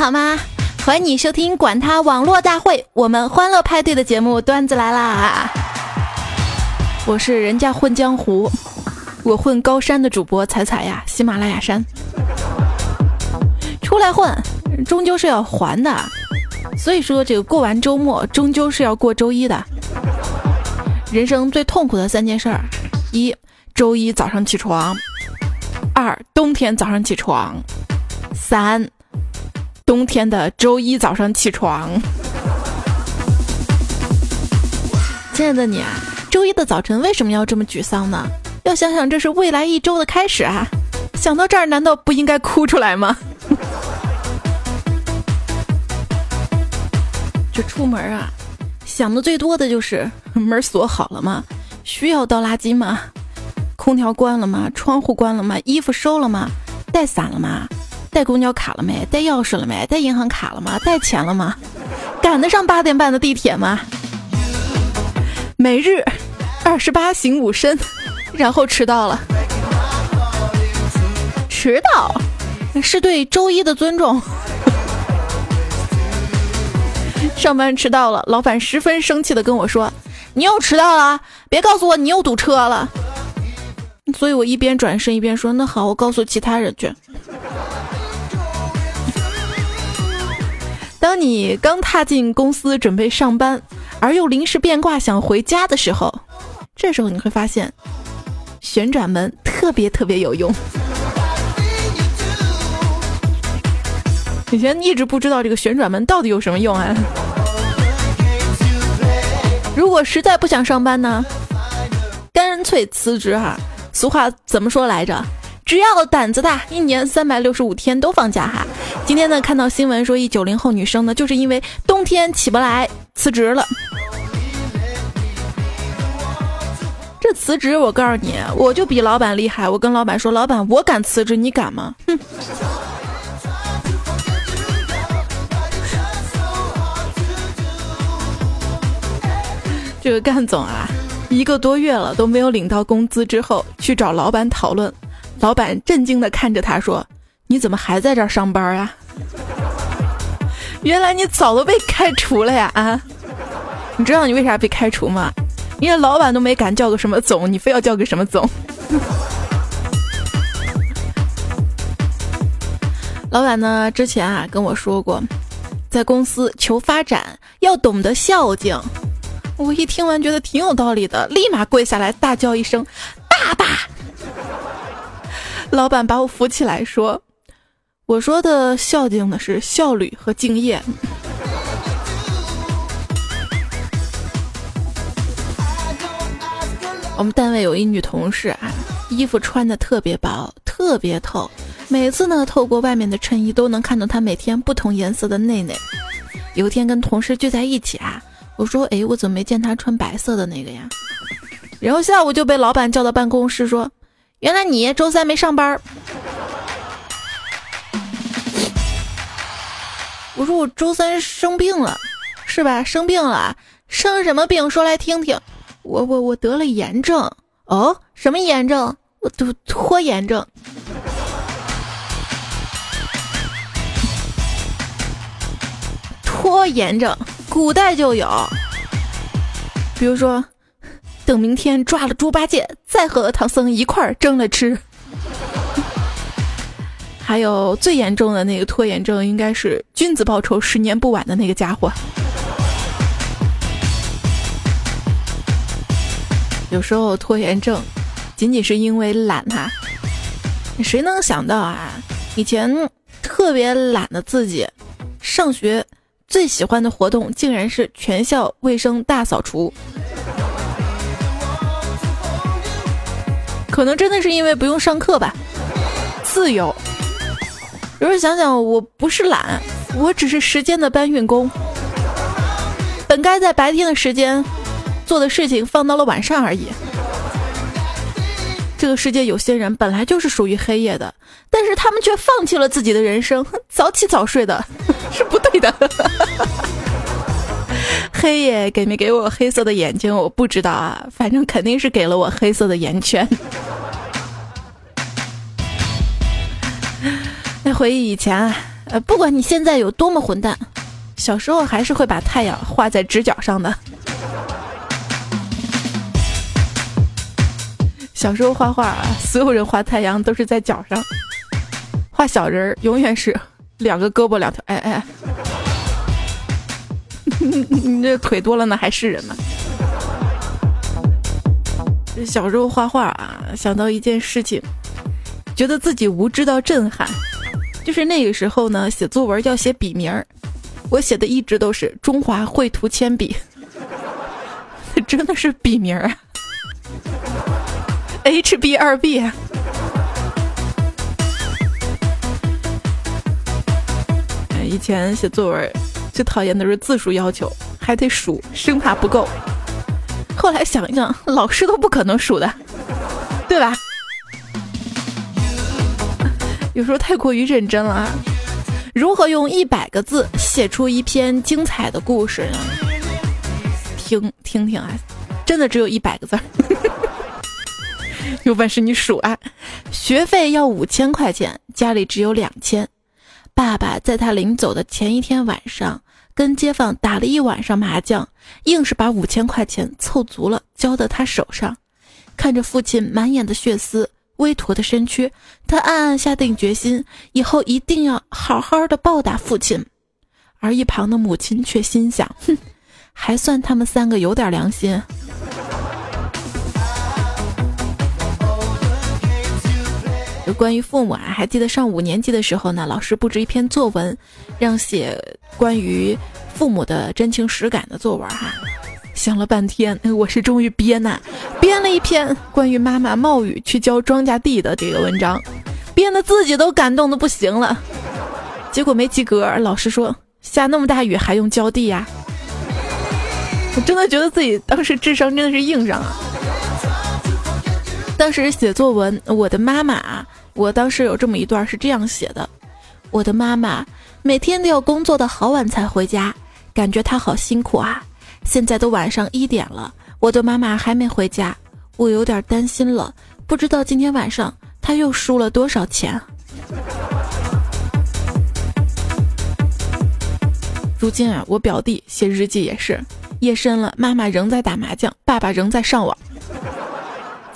好吗？欢迎你收听《管他网络大会》，我们欢乐派对的节目段子来啦！我是人家混江湖，我混高山的主播彩彩呀，喜马拉雅山。出来混，终究是要还的，所以说这个过完周末，终究是要过周一的。人生最痛苦的三件事儿：一、周一早上起床；二、冬天早上起床；三。冬天的周一早上起床，亲爱的你啊，周一的早晨为什么要这么沮丧呢？要想想这是未来一周的开始啊！想到这儿，难道不应该哭出来吗？这出门啊，想的最多的就是门锁好了吗？需要倒垃圾吗？空调关了吗？窗户关了吗？衣服收了吗？带伞了吗？带公交卡了没？带钥匙了没？带银行卡了吗？带钱了吗？赶得上八点半的地铁吗？每日二十八行五身，然后迟到了。迟到是对周一的尊重。上班迟到了，老板十分生气的跟我说：“你又迟到了，别告诉我你又堵车了。”所以我一边转身一边说：“那好，我告诉其他人去。”当你刚踏进公司准备上班，而又临时变卦想回家的时候，这时候你会发现，旋转门特别特别有用。以前一直不知道这个旋转门到底有什么用啊？如果实在不想上班呢，干脆辞职哈。俗话怎么说来着？只要胆子大，一年三百六十五天都放假哈。今天呢，看到新闻说一九零后女生呢，就是因为冬天起不来辞职了。这辞职，我告诉你，我就比老板厉害。我跟老板说，老板，我敢辞职，你敢吗？哼。这个干总啊，一个多月了都没有领到工资，之后去找老板讨论。老板震惊的看着他说：“你怎么还在这儿上班呀？原来你早都被开除了呀！啊，你知道你为啥被开除吗？因为老板都没敢叫个什么总，你非要叫个什么总。老板呢，之前啊跟我说过，在公司求发展要懂得孝敬。我一听完觉得挺有道理的，立马跪下来大叫一声：爸爸！” 老板把我扶起来说：“我说的孝敬的是效率和敬业。”我们单位有一女同事啊，衣服穿的特别薄，特别透，每次呢透过外面的衬衣都能看到她每天不同颜色的内内。有一天跟同事聚在一起啊，我说：“哎，我怎么没见她穿白色的那个呀？”然后下午就被老板叫到办公室说。原来你周三没上班我说我周三生病了，是吧？生病了，生什么病？说来听听。我我我得了炎症。哦，什么炎症？我拖拖延症。拖延症，古代就有。比如说。等明天抓了猪八戒，再和唐僧一块儿蒸了吃。还有最严重的那个拖延症，应该是君子报仇十年不晚的那个家伙。有时候拖延症仅仅是因为懒哈，谁能想到啊？以前特别懒的自己，上学最喜欢的活动竟然是全校卫生大扫除。可能真的是因为不用上课吧，自由。有时候想想，我不是懒，我只是时间的搬运工。本该在白天的时间做的事情，放到了晚上而已。这个世界有些人本来就是属于黑夜的，但是他们却放弃了自己的人生，早起早睡的，是不对的。黑夜给没给我黑色的眼睛，我不知道啊，反正肯定是给了我黑色的眼圈。那回忆以前啊，呃，不管你现在有多么混蛋，小时候还是会把太阳画在直角上的。小时候画画，所有人画太阳都是在脚上，画小人儿永远是两个胳膊两条。哎哎，你这腿多了呢，还是人吗？小时候画画啊，想到一件事情，觉得自己无知到震撼。就是那个时候呢，写作文要写笔名儿，我写的一直都是中华绘图铅笔，真的是笔名儿，H B 二 B。以前写作文最讨厌的是字数要求，还得数，生怕不够。后来想一想，老师都不可能数的，对吧？有时候太过于认真了啊！如何用一百个字写出一篇精彩的故事呢？听听听啊，真的只有一百个字儿。有本事你数啊！学费要五千块钱，家里只有两千。爸爸在他临走的前一天晚上，跟街坊打了一晚上麻将，硬是把五千块钱凑足了，交到他手上。看着父亲满眼的血丝。微驼的身躯，他暗暗下定决心，以后一定要好好的报答父亲。而一旁的母亲却心想：哼，还算他们三个有点良心。关于父母啊，还记得上五年级的时候呢，老师布置一篇作文，让写关于父母的真情实感的作文哈。想了半天，我是终于编呐，编了一篇关于妈妈冒雨去浇庄稼地的这个文章，编的自己都感动的不行了。结果没及格，老师说下那么大雨还用浇地呀？我真的觉得自己当时智商真的是硬上啊。当时写作文，我的妈妈啊，我当时有这么一段是这样写的：我的妈妈每天都要工作的好晚才回家，感觉她好辛苦啊。现在都晚上一点了，我的妈妈还没回家，我有点担心了，不知道今天晚上她又输了多少钱。如今啊，我表弟写日记也是，夜深了，妈妈仍在打麻将，爸爸仍在上网。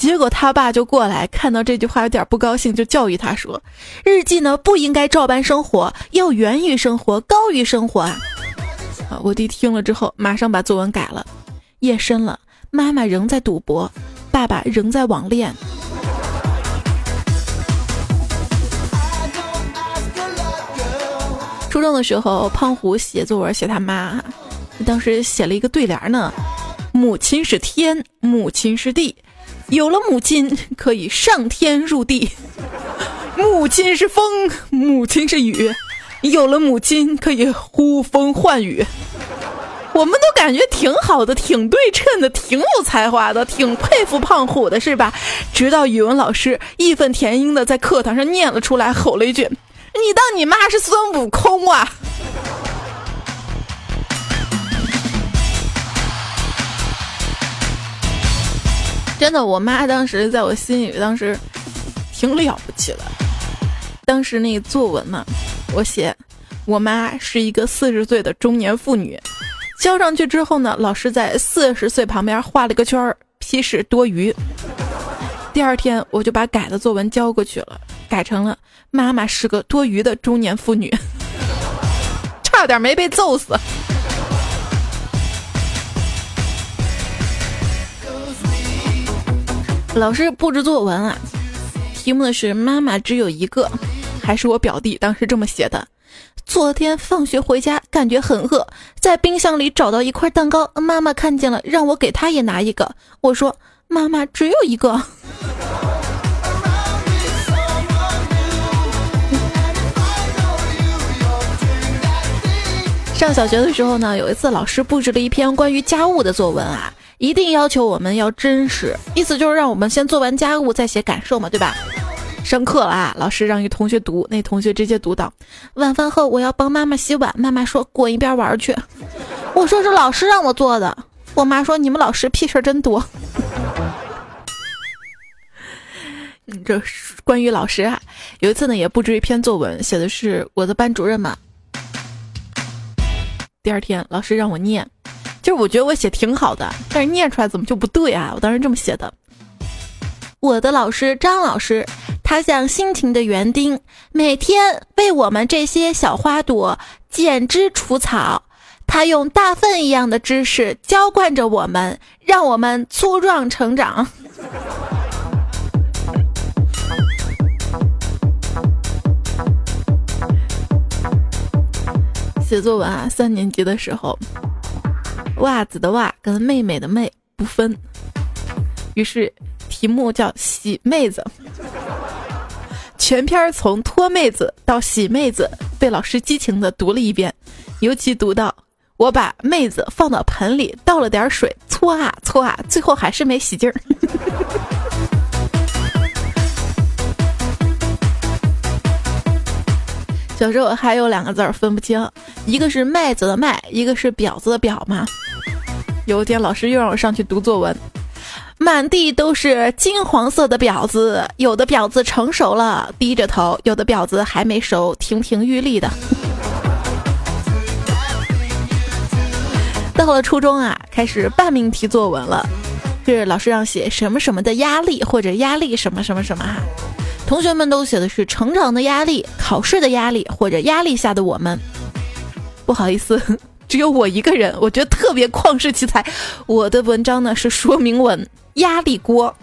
结果他爸就过来，看到这句话有点不高兴，就教育他说：“日记呢不应该照搬生活，要源于生活，高于生活啊。”啊我弟听了之后，马上把作文改了。夜深了，妈妈仍在赌博，爸爸仍在网恋。初中的时候，胖虎写作文写他妈，当时写了一个对联呢：母亲是天，母亲是地，有了母亲可以上天入地；母亲是风，母亲是雨。有了母亲，可以呼风唤雨。我们都感觉挺好的，挺对称的，挺有才华的，挺佩服胖虎的，是吧？直到语文老师义愤填膺的在课堂上念了出来，吼了一句：“你当你妈是孙悟空啊！”真的，我妈当时在我心里，当时挺了不起的。当时那个作文嘛。我写，我妈是一个四十岁的中年妇女。交上去之后呢，老师在四十岁旁边画了个圈儿，批示多余。第二天我就把改的作文交过去了，改成了妈妈是个多余的中年妇女，差点没被揍死。老师布置作文啊，题目的是妈妈只有一个。还是我表弟当时这么写的。昨天放学回家，感觉很饿，在冰箱里找到一块蛋糕，妈妈看见了，让我给她也拿一个。我说：“妈妈只有一个。”上小学的时候呢，有一次老师布置了一篇关于家务的作文啊，一定要求我们要真实，意思就是让我们先做完家务再写感受嘛，对吧？上课了啊！老师让一同学读，那同学直接读到：“晚饭后我要帮妈妈洗碗。”妈妈说：“滚一边玩去。”我说：“是老师让我做的。”我妈说：“你们老师屁事儿真多。”你这关于老师啊，有一次呢也布置一篇作文，写的是我的班主任嘛。第二天老师让我念，就是我觉得我写挺好的，但是念出来怎么就不对啊？我当时这么写的：我的老师张老师，他像辛勤的园丁，每天为我们这些小花朵剪枝除草。他用大粪一样的知识浇灌着我们，让我们粗壮成长。写作文啊，三年级的时候，袜子的袜跟妹妹的妹不分，于是题目叫洗妹子。全篇从脱妹子到洗妹子被老师激情的读了一遍，尤其读到我把妹子放到盆里，倒了点水，搓啊搓啊，最后还是没洗净儿。小时候还有两个字儿分不清，一个是麦子的麦，一个是婊子的婊嘛。有一天老师又让我上去读作文，满地都是金黄色的婊子，有的婊子成熟了，低着头；有的婊子还没熟，亭亭玉立的。到了初中啊，开始半命题作文了，就是老师让写什么什么的压力或者压力什么什么什么哈。同学们都写的是成长的压力、考试的压力或者压力下的我们。不好意思，只有我一个人，我觉得特别旷世奇才。我的文章呢是说明文，压力锅。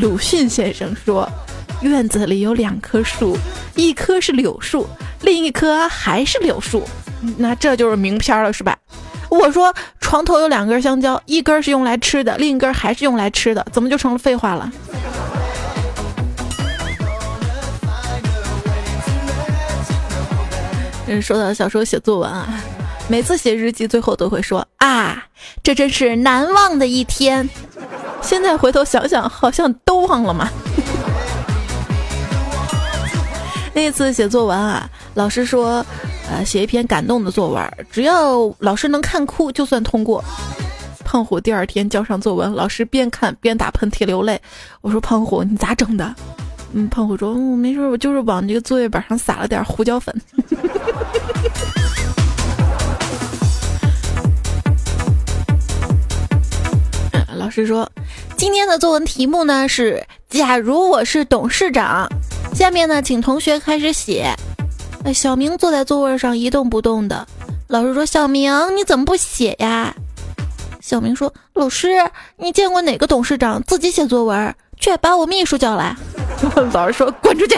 鲁迅先生说，院子里有两棵树，一棵是柳树，另一棵还是柳树，那这就是名篇了，是吧？我说床头有两根香蕉，一根是用来吃的，另一根还是用来吃的，怎么就成了废话了？嗯，说到小时候写作文啊，每次写日记最后都会说啊，这真是难忘的一天。现在回头想想，好像都忘了嘛。那次写作文啊，老师说。呃，写一篇感动的作文，只要老师能看哭，就算通过。胖虎第二天交上作文，老师边看边打喷嚏流泪。我说：“胖虎，你咋整的？”嗯，胖虎说：“我没事，我就是往这个作业本上撒了点胡椒粉。”老师说：“今天的作文题目呢是‘假如我是董事长’，下面呢，请同学开始写。”哎，小明坐在座位上一动不动的。老师说：“小明，你怎么不写呀？”小明说：“老师，你见过哪个董事长自己写作文，却把我秘书叫来？” 老师说：“滚出去！”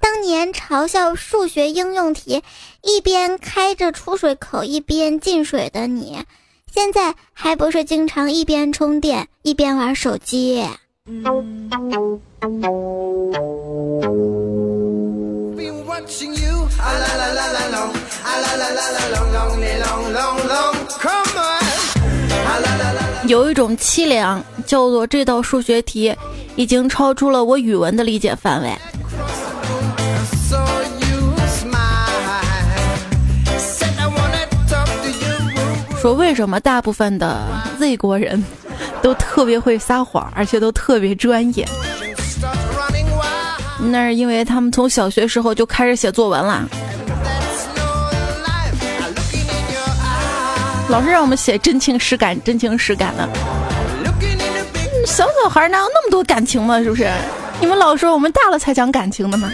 当年嘲笑数学应用题一边开着出水口一边进水的你，现在还不是经常一边充电一边玩手机？有一种凄凉，叫做这道数学题已经超出了我语文的理解范围。说为什么大部分的 Z 国人都特别会撒谎，而且都特别专业？那是因为他们从小学时候就开始写作文了。老师让我们写真情实感，真情实感的。小小孩哪有那么多感情嘛？是不是？你们老说我们大了才讲感情的吗？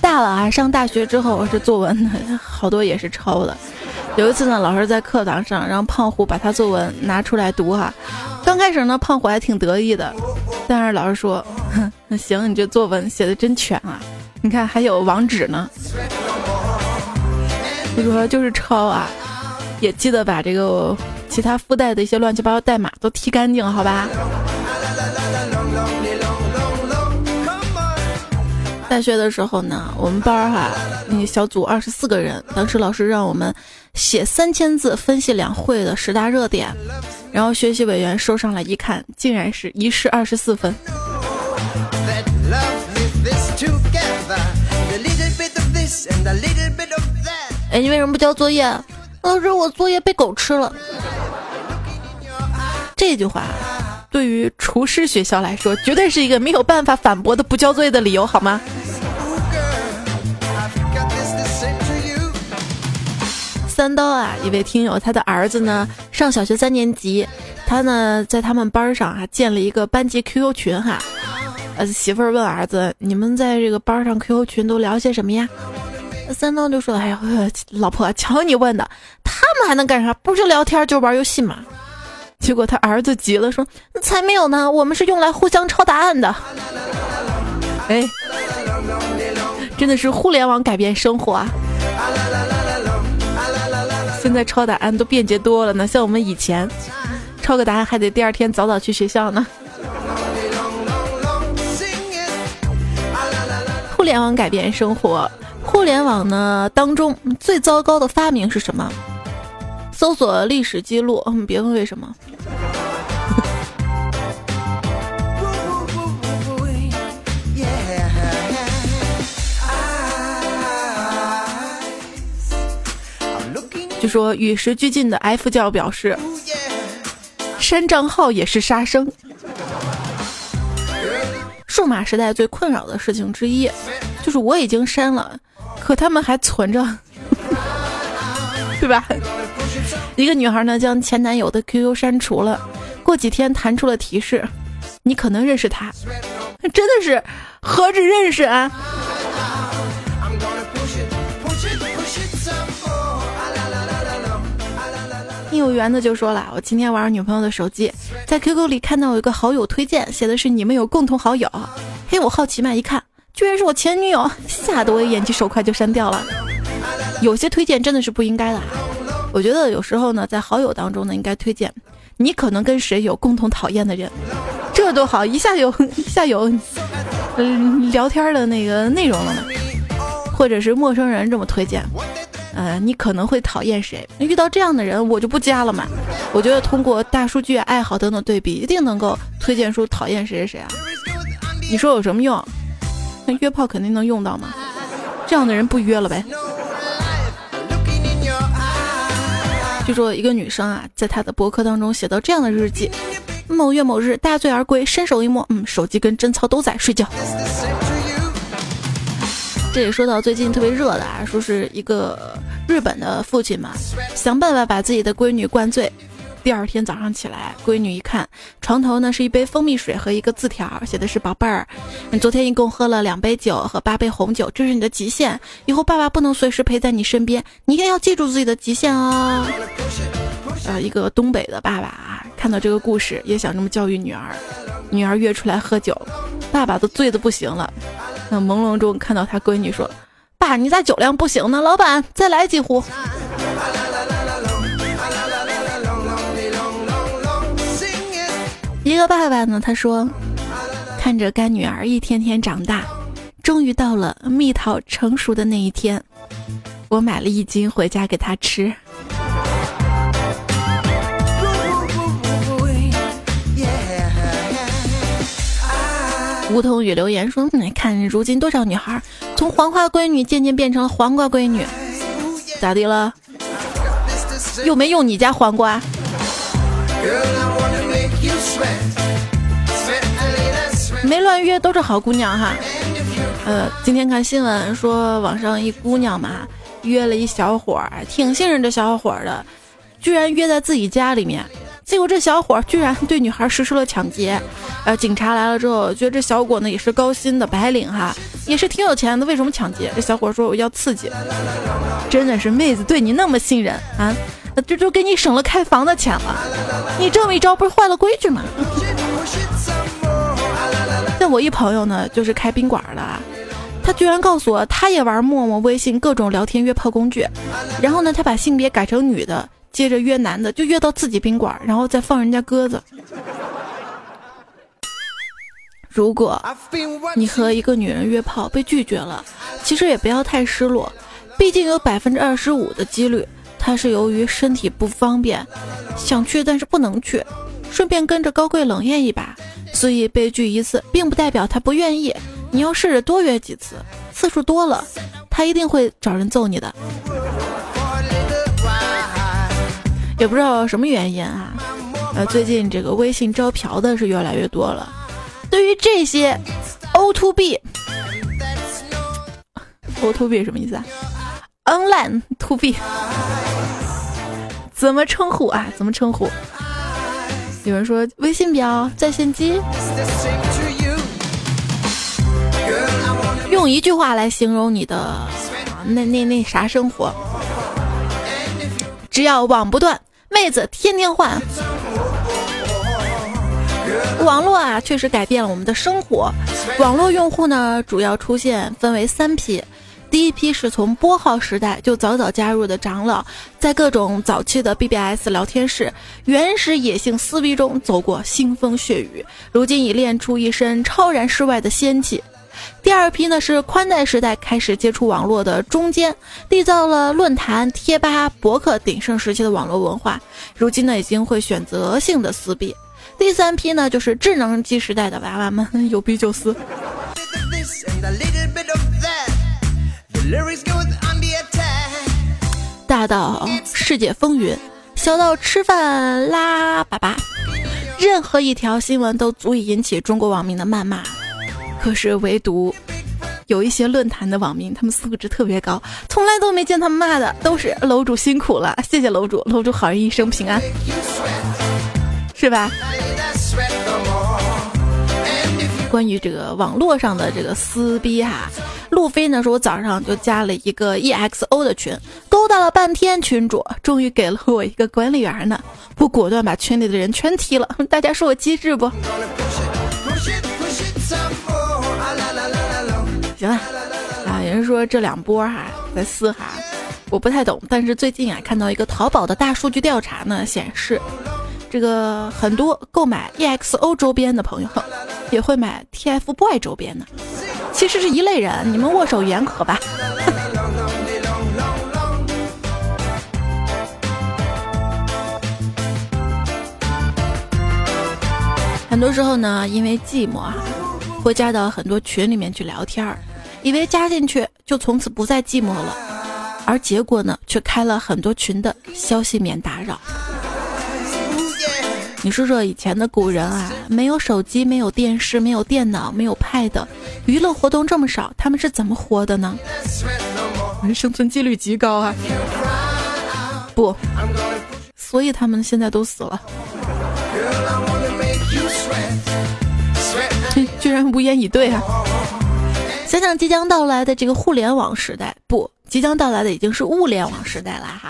大了啊，上大学之后这作文好多也是抄的。有一次呢，老师在课堂上让胖虎把他作文拿出来读哈。刚开始呢，胖虎还挺得意的，但是老师说：“哼 那行，你这作文写的真全啊，你看还有网址呢。”你说就是抄啊，也记得把这个其他附带的一些乱七八糟代码都踢干净，好吧？大学的时候呢，我们班儿哈，那个小组二十四个人，当时老师让我们写三千字分析两会的十大热点。然后学习委员收上来一看，竟然是一式二十四分。哎，你为什么不交作业？老师，我作业被狗吃了。这句话对于厨师学校来说，绝对是一个没有办法反驳的不交作业的理由，好吗？三刀啊，一位听友，他的儿子呢上小学三年级，他呢在他们班上啊建了一个班级 QQ 群哈，呃媳妇儿问儿子，你们在这个班上 QQ 群都聊些什么呀？三刀就说，哎呀，老婆，瞧你问的，他们还能干啥？不是聊天就玩游戏嘛。结果他儿子急了，说才没有呢，我们是用来互相抄答案的。哎，真的是互联网改变生活啊。现在抄答案都便捷多了呢，像我们以前抄个答案还得第二天早早去学校呢。互联网改变生活，互联网呢当中最糟糕的发明是什么？搜索历史记录，别问为什么。就说与时俱进的 F 教表示，删账号也是杀生。数码时代最困扰的事情之一，就是我已经删了，可他们还存着，对吧？一个女孩呢，将前男友的 QQ 删除了，过几天弹出了提示，你可能认识他，真的是何止认识啊！有缘的就说了，我今天玩女朋友的手机，在 QQ 里看到有一个好友推荐，写的是你们有共同好友。嘿，我好奇嘛，一看居然是我前女友，吓得我眼疾手快就删掉了。有些推荐真的是不应该的，我觉得有时候呢，在好友当中呢，应该推荐你可能跟谁有共同讨厌的人，这多好，一下有一下有嗯聊天的那个内容了呢，或者是陌生人这么推荐。呃，你可能会讨厌谁？遇到这样的人，我就不加了嘛。我觉得通过大数据、爱好等等对比，一定能够推荐出讨厌谁谁谁啊。你说有什么用？那约炮肯定能用到吗？这样的人不约了呗。据说一个女生啊，在她的博客当中写到这样的日记：某月某日，大醉而归，伸手一摸，嗯，手机跟贞操都在，睡觉。这也说到最近特别热的啊，说是一个日本的父亲嘛，想办法把自己的闺女灌醉。第二天早上起来，闺女一看，床头呢是一杯蜂蜜水和一个字条，写的是“宝贝儿，你昨天一共喝了两杯酒和八杯红酒，这是你的极限。以后爸爸不能随时陪在你身边，你一定要记住自己的极限哦。”呃，一个东北的爸爸啊，看到这个故事也想这么教育女儿，女儿约出来喝酒，爸爸都醉得不行了。那朦胧中看到他闺女说：“爸，你咋酒量不行呢？老板，再来几壶。”一个爸爸呢，他说：“看着干女儿一天天长大，终于到了蜜桃成熟的那一天，我买了一斤回家给她吃。”梧桐雨留言说：“你看，如今多少女孩从黄花闺女渐渐变成了黄瓜闺女，咋的了？又没用你家黄瓜？没乱约都是好姑娘哈。呃，今天看新闻说，网上一姑娘嘛，约了一小伙儿，挺信任这小伙儿的，居然约在自己家里面。”结果这小伙居然对女孩实施了抢劫，呃，警察来了之后，觉得这小伙呢也是高薪的白领哈，也是挺有钱的，为什么抢劫？这小伙说我要刺激，真的是妹子对你那么信任啊，这就给你省了开房的钱了，你这么一招不是坏了规矩吗？像我一朋友呢，就是开宾馆的，他居然告诉我他也玩陌陌、微信各种聊天约炮工具，然后呢，他把性别改成女的。接着约男的，就约到自己宾馆，然后再放人家鸽子。如果你和一个女人约炮被拒绝了，其实也不要太失落，毕竟有百分之二十五的几率，她是由于身体不方便，想去但是不能去，顺便跟着高贵冷艳一把。所以被拒一次，并不代表她不愿意。你要试着多约几次，次数多了，她一定会找人揍你的。也不知道什么原因啊，呃，最近这个微信招嫖的是越来越多了。对于这些 O to B，O to B 什么意思啊？Online to B，怎么称呼啊？怎么称呼？有人说微信表在线机，用一句话来形容你的那那那啥生活，只要网不断，妹子天天换。网络啊，确实改变了我们的生活。网络用户呢，主要出现分为三批。第一批是从拨号时代就早早加入的长老，在各种早期的 BBS 聊天室、原始野性撕逼中走过腥风血雨，如今已练出一身超然世外的仙气。第二批呢是宽带时代开始接触网络的中间，缔造了论坛、贴吧、博客鼎盛时期的网络文化，如今呢已经会选择性的撕逼。第三批呢就是智能机时代的娃娃们，有逼就撕。大到世界风云，小到吃饭拉粑粑，任何一条新闻都足以引起中国网民的谩骂。可是唯独有一些论坛的网民，他们素质特别高，从来都没见他们骂的，都是楼主辛苦了，谢谢楼主，楼主好人一生平安，是吧？关于这个网络上的这个撕逼哈，路飞呢说，我早上就加了一个 EXO 的群，勾搭了半天，群主终于给了我一个管理员呢，我果断把群里的人全踢了。大家说我机智不？行了，啊，有人说这两波哈在撕哈，我不太懂，但是最近啊看到一个淘宝的大数据调查呢显示。这个很多购买 EXO 周边的朋友，也会买 TFBOY 周边的，其实是一类人，你们握手言和吧。很多时候呢，因为寂寞啊，会加到很多群里面去聊天儿，以为加进去就从此不再寂寞了，而结果呢，却开了很多群的消息免打扰。你说说以前的古人啊，没有手机，没有电视，没有电脑，没有 Pad，娱乐活动这么少，他们是怎么活的呢？生存几率极高啊！不，所以他们现在都死了。然无言以对啊！想想即将到来的这个互联网时代，不，即将到来的已经是物联网时代了哈。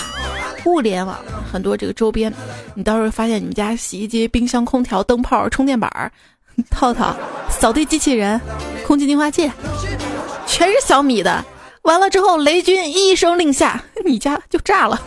物联网很多这个周边，你到时候发现你们家洗衣机、冰箱、空调、灯泡、充电板、套套、扫地机器人、空气净化器，全是小米的。完了之后，雷军一声令下，你家就炸了。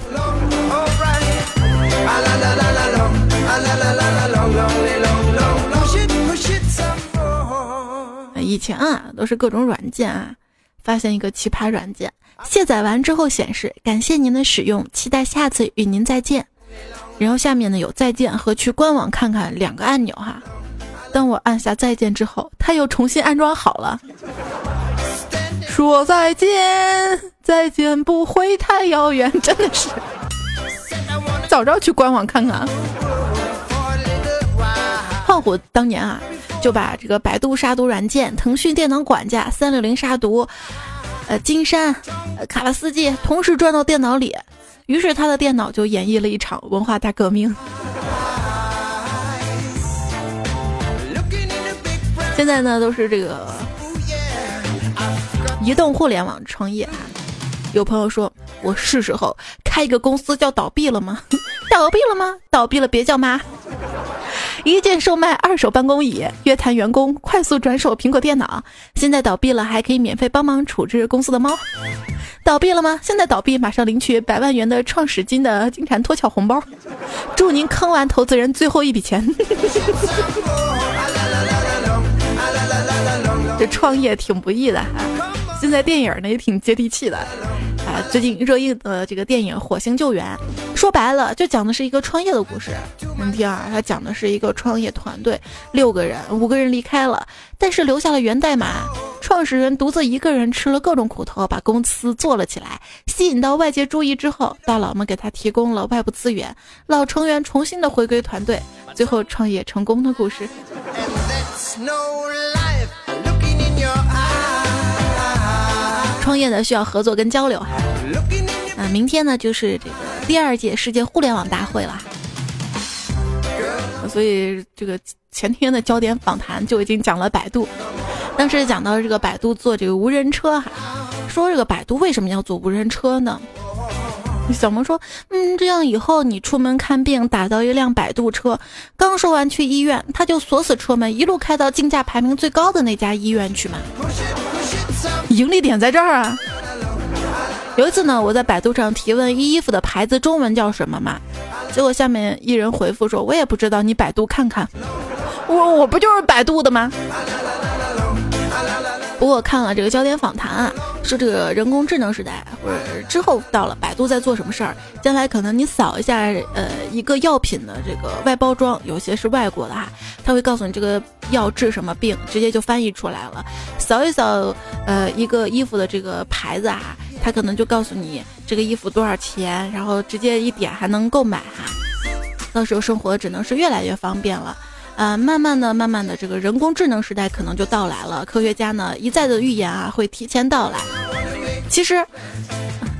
以前啊，都是各种软件啊，发现一个奇葩软件。卸载完之后显示感谢您的使用，期待下次与您再见。然后下面呢有再见和去官网看看两个按钮哈。当我按下再见之后，它又重新安装好了。说再见，再见不会太遥远，真的是。早知道去官网看看。我当年啊，就把这个百度杀毒软件、腾讯电脑管家、三六零杀毒。呃，金山、卡拉斯基同时转到电脑里，于是他的电脑就演绎了一场文化大革命。现在呢，都是这个移动互联网创业。有朋友说，我是时候开一个公司叫倒闭了吗？倒闭了吗？倒闭了别叫妈。一键售卖二手办公椅，约谈员工，快速转手苹果电脑。现在倒闭了，还可以免费帮忙处置公司的猫。倒闭了吗？现在倒闭，马上领取百万元的创始金的金蝉脱壳红包。祝您坑完投资人最后一笔钱。这创业挺不易的。现在电影呢也挺接地气的。啊，最近热映的这个电影《火星救援》，说白了就讲的是一个创业的故事。嗯，第二，它讲的是一个创业团队，六个人，五个人离开了，但是留下了源代码，创始人独自一个人吃了各种苦头，把公司做了起来，吸引到外界注意之后，大佬们给他提供了外部资源，老成员重新的回归团队，最后创业成功的故事。创业呢需要合作跟交流哈。那明天呢就是这个第二届世界互联网大会了，所以这个前天的焦点访谈就已经讲了百度，当时讲到这个百度做这个无人车哈，说这个百度为什么要做无人车呢？小萌说，嗯，这样以后你出门看病打到一辆百度车，刚说完去医院，他就锁死车门，一路开到竞价排名最高的那家医院去嘛。盈利点在这儿啊！有一次呢，我在百度上提问衣服的牌子中文叫什么嘛，结果下面一人回复说：“我也不知道，你百度看看。”我我不就是百度的吗？不过看了这个焦点访谈啊，说这个人工智能时代或者之后到了，百度在做什么事儿？将来可能你扫一下呃一个药品的这个外包装，有些是外国的哈，他会告诉你这个药治什么病，直接就翻译出来了。扫一扫呃一个衣服的这个牌子啊，他可能就告诉你这个衣服多少钱，然后直接一点还能购买哈。到时候生活只能是越来越方便了。呃，慢慢的、慢慢的，这个人工智能时代可能就到来了。科学家呢一再的预言啊，会提前到来。其实，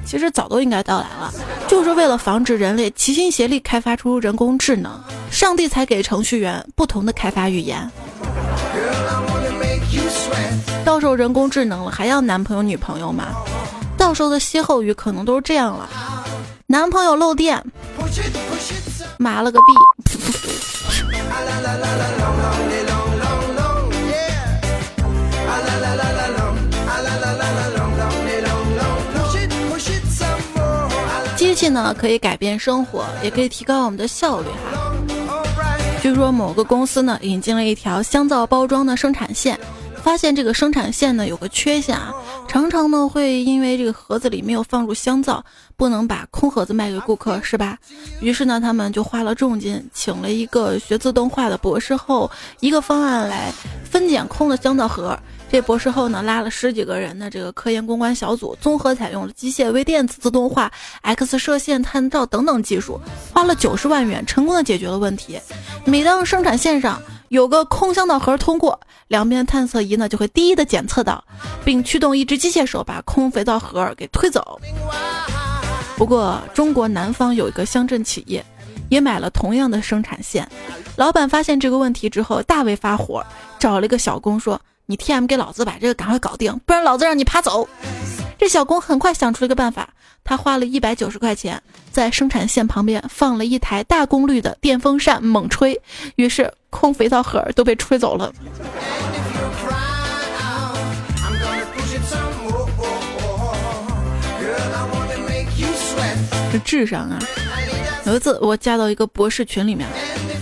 其实早都应该到来了，就是为了防止人类齐心协力开发出人工智能，上帝才给程序员不同的开发语言。到时候人工智能了，还要男朋友女朋友吗？到时候的歇后语可能都是这样了：男朋友漏电，麻了个逼。机器呢可以改变生活，也可以提高我们的效率哈。据说某个公司呢引进了一条香皂包装的生产线。发现这个生产线呢有个缺陷啊，常常呢会因为这个盒子里没有放入香皂，不能把空盒子卖给顾客，是吧？于是呢，他们就花了重金请了一个学自动化的博士后，一个方案来分拣空的香皂盒。这博士后呢拉了十几个人的这个科研攻关小组，综合采用了机械微电子自动化、X 射线探照等等技术，花了九十万元，成功的解决了问题。每当生产线上有个空香皂盒通过，两边探测仪呢就会第一的检测到，并驱动一只机械手把空肥皂盒给推走。不过，中国南方有一个乡镇企业，也买了同样的生产线。老板发现这个问题之后，大为发火，找了一个小工说：“你 T.M 给老子把这个赶快搞定，不然老子让你爬走。”这小工很快想出了一个办法，他花了一百九十块钱，在生产线旁边放了一台大功率的电风扇，猛吹，于是空肥皂盒都被吹走了。这智商啊！有一次我加到一个博士群里面，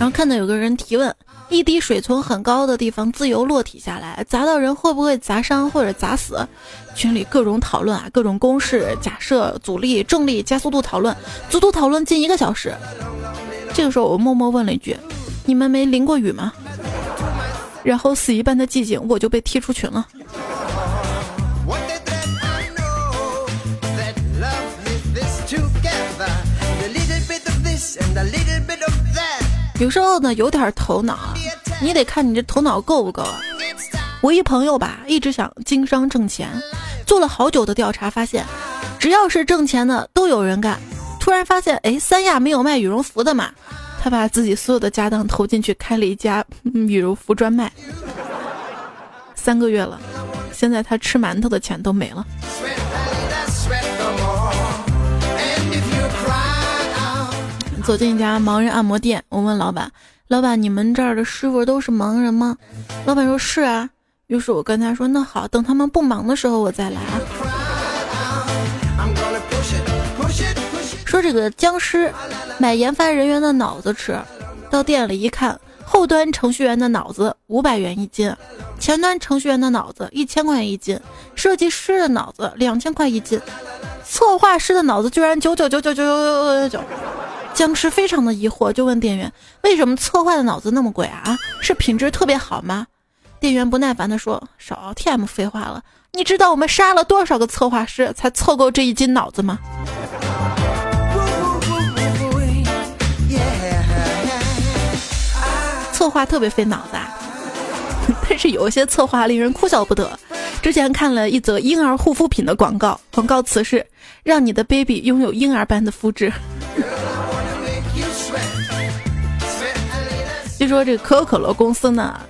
然后看到有个人提问：一滴水从很高的地方自由落体下来，砸到人会不会砸伤或者砸死？群里各种讨论啊，各种公式、假设、阻力、重力、加速度讨论，足足讨论近一个小时。这个时候我默默问了一句：你们没淋过雨吗？然后死一般的寂静，我就被踢出群了。有时候呢，有点头脑，你得看你这头脑够不够啊。我一朋友吧，一直想经商挣钱，做了好久的调查，发现只要是挣钱的都有人干。突然发现，哎，三亚没有卖羽绒服的嘛，他把自己所有的家当投进去，开了一家羽绒服专卖。三个月了，现在他吃馒头的钱都没了。走进一家盲人按摩店，我问老板：“老板，你们这儿的师傅都是盲人吗？”老板说：“是啊。”于是我跟他说：“那好，等他们不忙的时候我再来。”说这个僵尸买研发人员的脑子吃，到店里一看，后端程序员的脑子五百元一斤，前端程序员的脑子一千块钱一斤，设计师的脑子两千块一斤，策划师的脑子居然九九九九九九九九九。僵尸非常的疑惑，就问店员：“为什么策划的脑子那么贵啊？是品质特别好吗？”店员不耐烦地说：“少 TM 废话了，你知道我们杀了多少个策划师才凑够这一斤脑子吗？”策划特别费脑子，啊，但是有一些策划令人哭笑不得。之前看了一则婴儿护肤品的广告，广告词是“让你的 baby 拥有婴儿般的肤质”。据说这个可口可乐公司呢，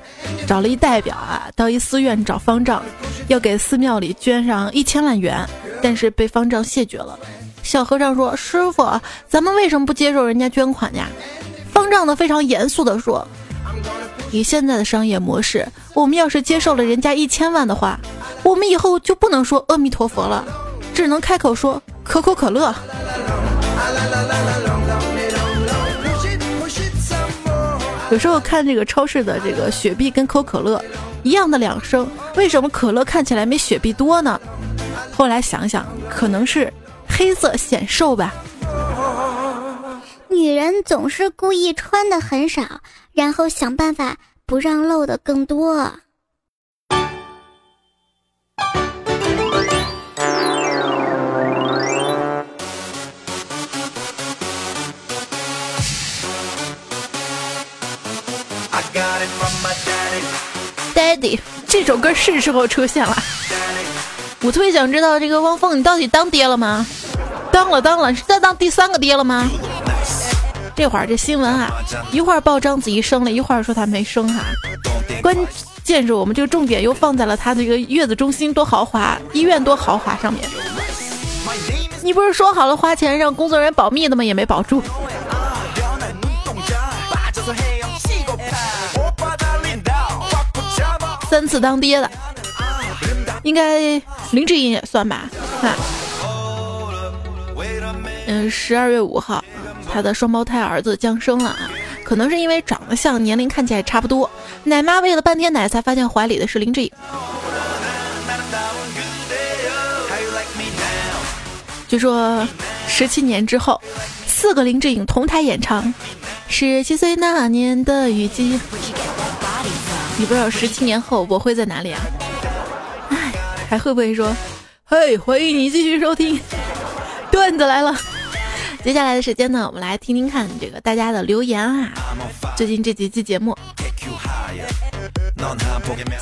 找了一代表啊，到一寺院找方丈，要给寺庙里捐上一千万元，但是被方丈谢绝了。小和尚说：“师傅，咱们为什么不接受人家捐款呀？”方丈呢非常严肃地说：“以现在的商业模式，我们要是接受了人家一千万的话，我们以后就不能说阿弥陀佛了，只能开口说可口可乐。”有时候看这个超市的这个雪碧跟可口可乐一样的两升，为什么可乐看起来没雪碧多呢？后来想想，可能是黑色显瘦吧。女人总是故意穿的很少，然后想办法不让露的更多。这首歌是时候出现了。我特别想知道，这个汪峰，你到底当爹了吗？当了，当了，是在当第三个爹了吗？这会儿这新闻啊，一会儿报章子怡生了，一会儿说她没生哈。关键是我们这个重点又放在了她这个月子中心多豪华，医院多豪华上面。你不是说好了花钱让工作人员保密的吗？也没保住。三次当爹的，应该林志颖也算吧？啊，嗯，十二月五号，他的双胞胎儿子降生了啊，可能是因为长得像，年龄看起来差不多，奶妈喂了半天奶，才发现怀里的是林志颖。据说十七年之后，四个林志颖同台演唱《十七岁那年的雨季》。你不知道十七年后我会在哪里啊？哎，还会不会说，嘿，欢迎你继续收听，段子来了。接下来的时间呢，我们来听听看这个大家的留言啊。最近这几期节目，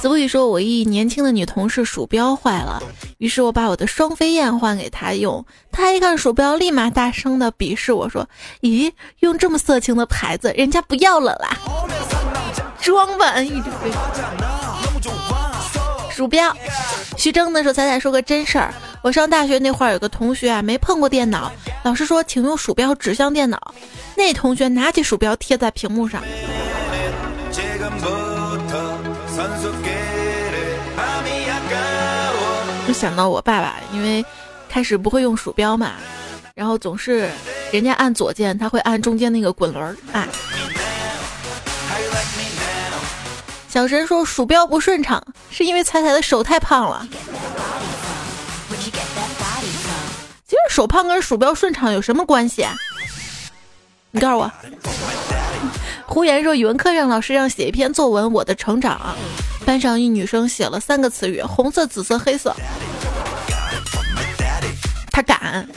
子不语说，我一年轻的女同事鼠标坏了，于是我把我的双飞燕换给她用，她一看鼠标，立马大声的鄙视我说，咦，用这么色情的牌子，人家不要了啦。装吧，一直飞。鼠标，徐峥的时候，彩彩说个真事儿。我上大学那会儿，有个同学啊，没碰过电脑，老师说请用鼠标指向电脑。那同学拿起鼠标贴在屏幕上。就想到我爸爸，因为开始不会用鼠标嘛，然后总是人家按左键，他会按中间那个滚轮儿，哎。小神说鼠标不顺畅，是因为彩彩的手太胖了。其实手胖跟鼠标顺畅有什么关系？你告诉我。胡言说语文课上老师让写一篇作文《我的成长》，班上一女生写了三个词语：红色、紫色、黑色。他敢。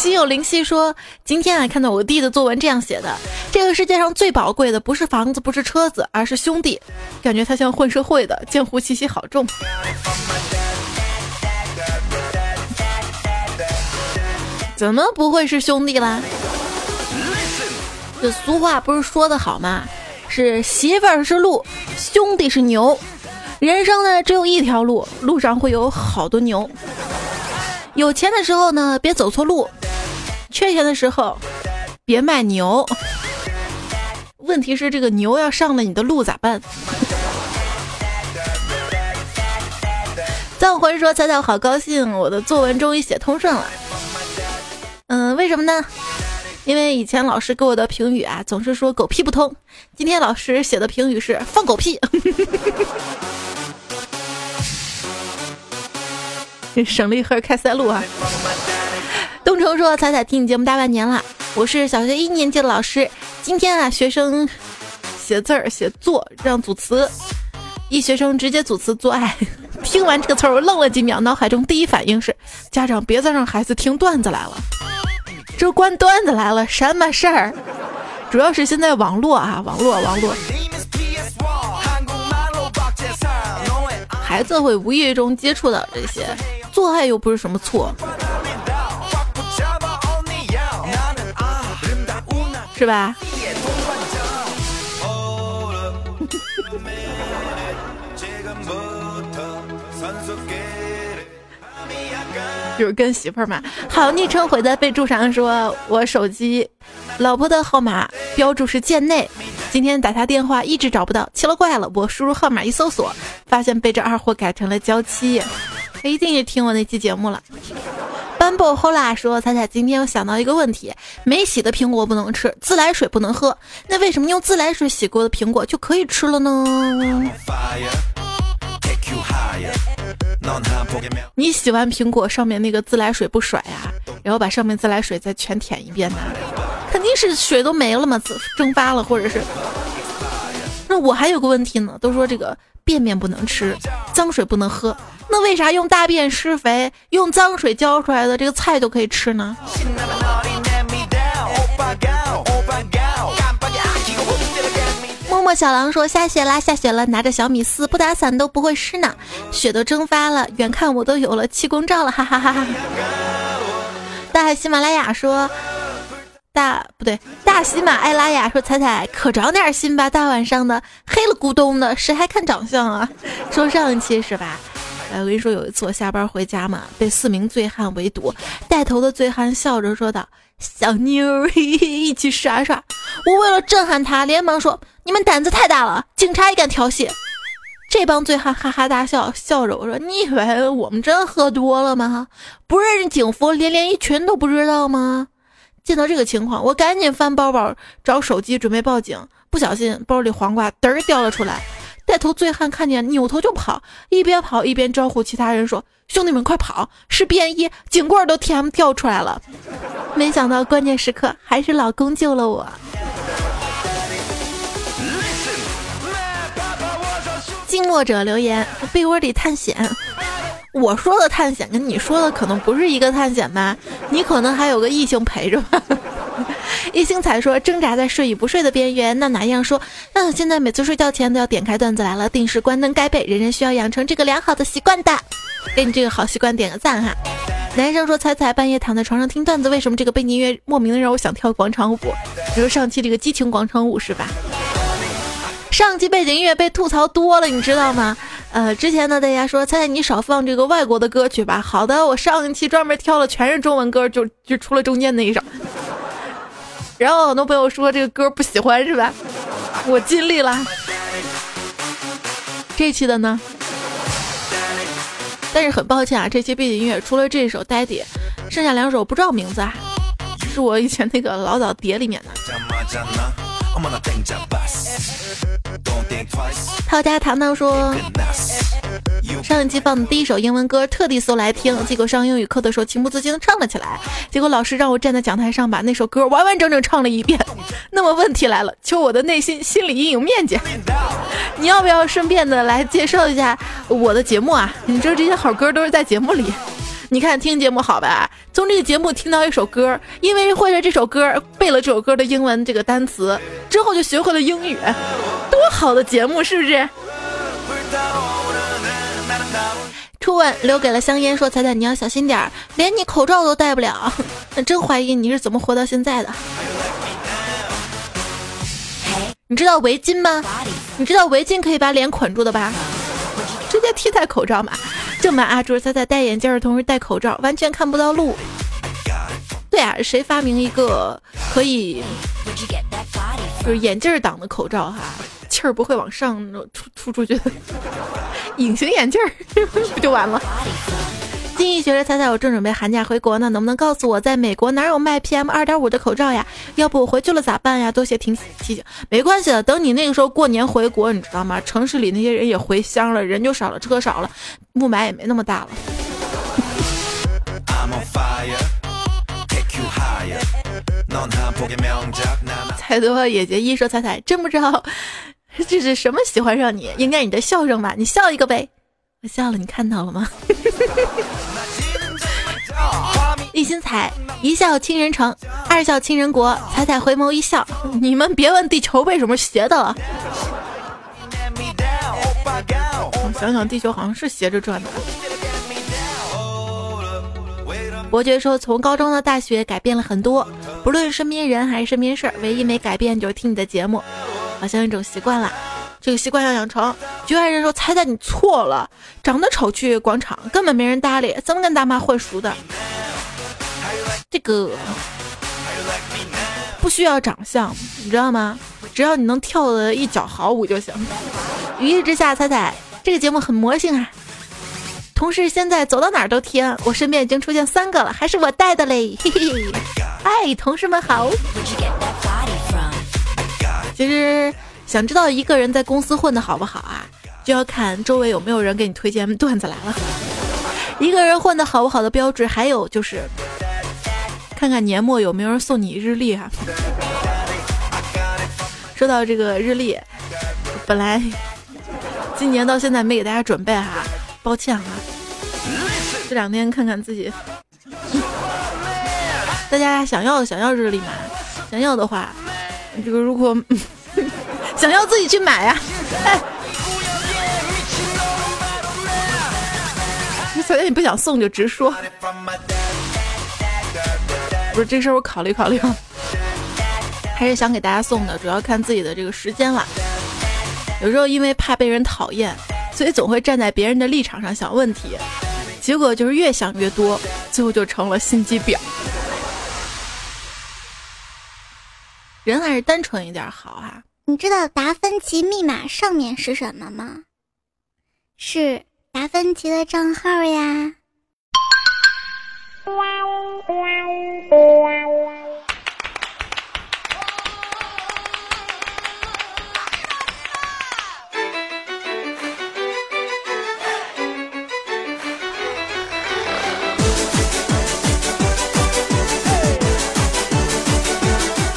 心有灵犀说：“今天啊，看到我弟的作文这样写的，这个世界上最宝贵的不是房子，不是车子，而是兄弟。感觉他像混社会的，江湖气息好重。怎么不会是兄弟啦？这俗话不是说的好吗？是媳妇儿是鹿，兄弟是牛。人生呢，只有一条路，路上会有好多牛。有钱的时候呢，别走错路。”缺钱的时候，别卖牛。问题是这个牛要上了你的路咋办？藏魂说：“彩彩，好高兴，我的作文终于写通顺了。”嗯，为什么呢？因为以前老师给我的评语啊，总是说狗屁不通。今天老师写的评语是放狗屁，省了一盒开塞露啊。东城说：“彩彩听你节目大半年了，我是小学一年级的老师。今天啊，学生写字儿写作让组词，一学生直接组词做爱，听完这个词儿我愣了几秒，脑海中第一反应是家长别再让孩子听段子来了，这关段子来了什么事儿？主要是现在网络啊，网络网络，孩子会无意中接触到这些，做爱又不是什么错，是吧？就是跟媳妇儿嘛。好，昵称毁在备注上，说我手机老婆的号码标注是贱内，今天打他电话一直找不到，奇了怪了。我输入号码一搜索，发现被这二货改成了娇妻，他一定是听我那期节目了。斑布后啦说彩彩，今天我想到一个问题，没洗的苹果不能吃，自来水不能喝，那为什么用自来水洗过的苹果就可以吃了呢？你洗完苹果上面那个自来水不甩呀，然后把上面自来水再全舔一遍呢？肯定是水都没了嘛，蒸发了，或者是……那我还有个问题呢，都说这个便便不能吃，脏水不能喝，那为啥用大便施肥，用脏水浇出来的这个菜都可以吃呢？默默小狼说下雪啦，下雪了，拿着小米四不打伞都不会湿呢，雪都蒸发了，远看我都有了气功照了，哈哈哈哈。大海喜马拉雅说大不对，大喜马拉雅说彩彩可长点心吧，大晚上的黑了咕咚的，谁还看长相啊？说上一期是吧？哎，我跟你说，有一次我下班回家嘛，被四名醉汉围堵，带头的醉汉笑着说道。小妞儿 一起耍耍，我为了震撼他，连忙说：“你们胆子太大了，警察也敢调戏。”这帮醉汉哈哈大笑，笑着我说：“你以为我们真喝多了吗？不认识警服，连连衣裙都不知道吗？”见到这个情况，我赶紧翻包包找手机，准备报警，不小心包里黄瓜嘚儿掉了出来。带头醉汉看见，扭头就跑，一边跑一边招呼其他人说：“兄弟们，快跑！是便衣，警棍都 TM 跳出来了。”没想到关键时刻还是老公救了我。静默者留言：被窝里探险。我说的探险跟你说的可能不是一个探险吧？你可能还有个异性陪着吧？一星才说挣扎在睡与不睡的边缘。那哪样说？那现在每次睡觉前都要点开段子来了，定时关灯盖被，人人需要养成这个良好的习惯的。给你这个好习惯点个赞哈。男生说彩彩半夜躺在床上听段子，为什么这个背景音乐莫名的让我想跳广场舞？比如上期这个激情广场舞是吧？上期背景音乐被吐槽多了，你知道吗？呃，之前呢，大家说猜猜你少放这个外国的歌曲吧。好的，我上一期专门挑了全是中文歌，就就除了中间那一首。然后很多朋友说这个歌不喜欢是吧？我尽力了。这期的呢？但是很抱歉啊，这期背景音乐除了这首《Daddy》，剩下两首不知道名字啊，是我以前那个老早碟里面的。陶家糖糖说，上一期放的第一首英文歌，特地搜来听，结果上英语课的时候情不自禁唱了起来，结果老师让我站在讲台上把那首歌完完整整唱了一遍。那么问题来了，求我的内心心理阴影面积，你要不要顺便的来介绍一下我的节目啊？你知道这些好歌都是在节目里。你看听节目好吧？从这个节目听到一首歌，因为会了这首歌，背了这首歌的英文这个单词，之后就学会了英语，多好的节目，是不是？初吻留给了香烟，说彩彩你要小心点儿，连你口罩都戴不了，那 真怀疑你是怎么活到现在的。你知道围巾吗？你知道围巾可以把脸捆住的吧？直接替代口罩嘛。正版阿卓他在戴眼镜的同时戴口罩，完全看不到路。对啊，谁发明一个可以就是眼镜挡的口罩哈，气儿不会往上突突出去的 隐形眼镜，不就完了？金逸学着猜猜，我正准备寒假回国呢，能不能告诉我，在美国哪有卖 PM 二点五的口罩呀？要不我回去了咋办呀？多谢提提醒，没关系的，等你那个时候过年回国，你知道吗？城市里那些人也回乡了，人就少了，车少了，雾霾也没那么大了。彩多野结衣说：“彩彩真不知道这是什么喜欢上你？应该你的笑声吧？你笑一个呗。我笑了，你看到了吗？一心彩，一笑倾人城，二笑倾人国。彩彩回眸一笑，你们别问地球为什么斜的了。想想地球好像是斜着转的。伯爵说，从高中到大学改变了很多，不论身边人还是身边事儿，唯一没改变就是听你的节目，好像一种习惯了。这个习惯要养成。局外人说：“猜猜你错了，长得丑去广场根本没人搭理，怎么跟大妈混熟的？”这个不需要长相，你知道吗？只要你能跳的一脚好舞就行。雨一之下，猜猜这个节目很魔性啊！同事现在走到哪儿都贴，我身边已经出现三个了，还是我带的嘞！嘿嘿，嗨，同事们好。其实。想知道一个人在公司混的好不好啊，就要看周围有没有人给你推荐段子来了。一个人混的好不好的标志，还有就是看看年末有没有人送你日历啊。说到这个日历，本来今年到现在没给大家准备哈，抱歉哈。这两天看看自己，大家想要想要日历吗？想要的话，这个如果。想要自己去买呀！哎，你小姐你不想送就直说。不是这事儿我考虑考虑，还是想给大家送的，主要看自己的这个时间了。有时候因为怕被人讨厌，所以总会站在别人的立场上想问题，结果就是越想越多，最后就成了心机婊。人还是单纯一点好啊。你知道达芬奇密码上面是什么吗？是达芬奇的账号呀。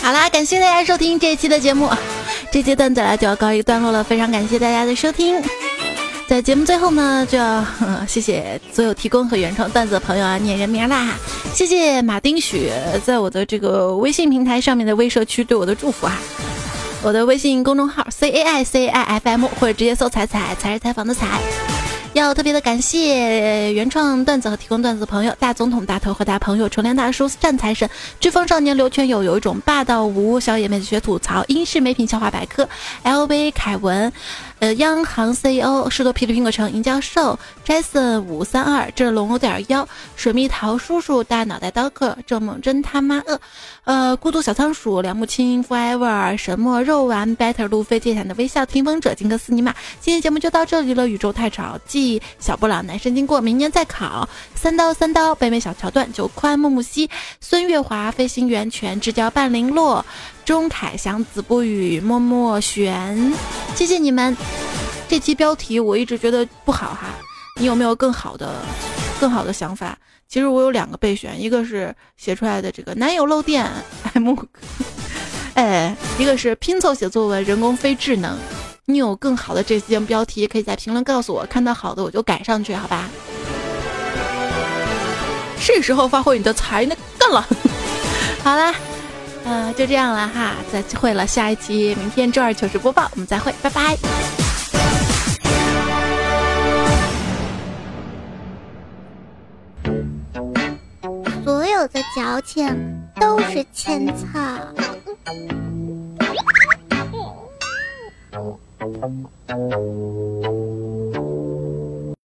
好啦，感谢大家收听这一期的节目。这阶段子来就要告一段落了，非常感谢大家的收听。在节目最后呢，就要谢谢所有提供和原创段子的朋友啊，念人名啦！谢谢马丁许在我的这个微信平台上面的微社区对我的祝福啊！我的微信公众号 c a i c i f m 或者直接搜“彩彩才是采访的彩”。要特别的感谢原创段子和提供段子的朋友：大总统、大头和大朋友、纯连大叔、战财神、飓风少年、刘全友，有一种霸道无小野妹子学吐槽、英式美品笑话百科、LV 凯文。呃，央行 CEO 是个霹雳苹果城尹教授，Jason 五三二，这龙有点妖，水蜜桃叔叔，大脑袋刀客，郑梦真他妈恶，呃，孤独小仓鼠，梁木青，Forever，神墨肉丸，Better，路飞，借伞的微笑，听风者，金克斯尼玛，今天节目就到这里了，宇宙太吵，记小布朗，男神经过，明年再考，三刀三刀，北美小桥段，九宽木木西，孙月华，飞行员，全智交半零落。钟凯祥、子不语、默默玄，谢谢你们。这期标题我一直觉得不好哈，你有没有更好的、更好的想法？其实我有两个备选，一个是写出来的这个男友漏电 M，哎，一个是拼凑写作文人工非智能。你有更好的这些标题，可以在评论告诉我，看到好的我就改上去，好吧？是时候发挥你的才能，干了！好啦。嗯，就这样了哈，再会了。下一期明天周二糗事播报，我们再会，拜拜。所有的矫情都是千草。